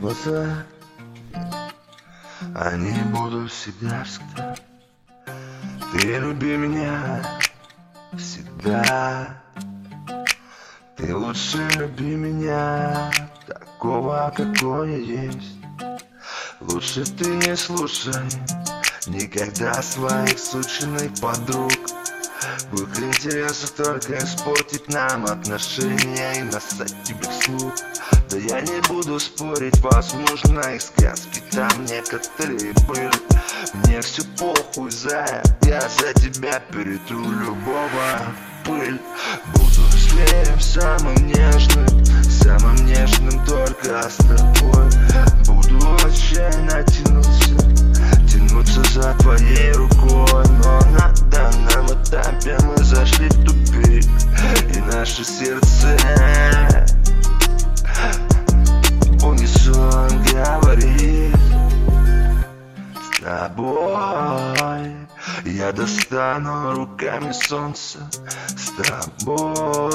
глаза Они будут всегда, Ты люби меня всегда. Ты лучше люби меня Такого, какой я есть. Лучше ты не слушай Никогда своих сученных подруг В их интересах только испортить нам отношения И насать тебе вслух Да я не буду спорить, возможно их сказки Там некоторые были. Мне все похуй, зая Я за тебя перетру любого пыль. Буду зверем самым нежным Самым И наши сердца Унисон говорит С тобой я достану руками солнце. С тобой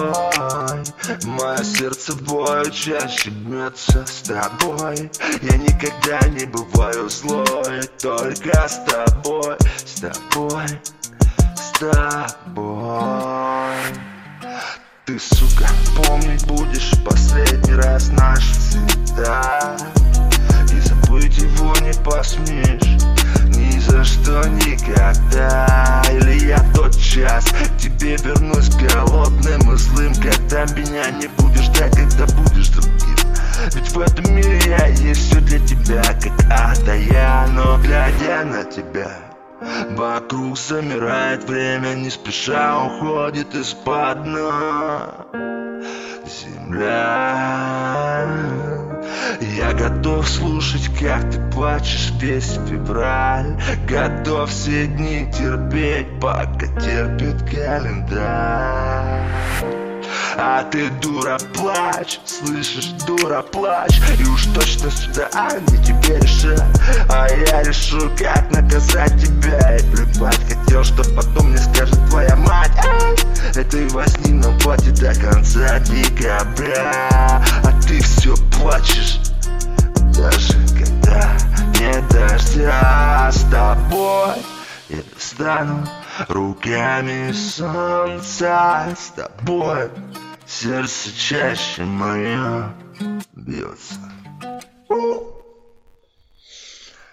Мое сердце бою чаще бьется. С тобой Я никогда не бываю злой Только с тобой, с тобой, с тобой Ты, сука, помнить будешь последний раз наши цвета И забыть его не посмеешь ни за что никогда. Или я тот час тебе вернусь голодным и злым Когда меня не будешь ждать, когда будешь другим. Ведь в этом мире я есть все для тебя, как ада я Но глядя на тебя Вокруг замирает время, не спеша уходит из-под дна. Земля. Я готов слушать, как ты плачешь весь февраль. Готов все дни терпеть, пока терпит календарь а ты дура плачь, слышишь, дура плачь. И уж точно сюда не тебе решать А я решу, как наказать тебя. И плевать хотел, что потом мне скажет твоя мать. Этой возни нам хватит до конца декабря. А ты все плачешь даже когда не дождя. С тобой Я достану руками солнца С тобой сердце чаще мое бьется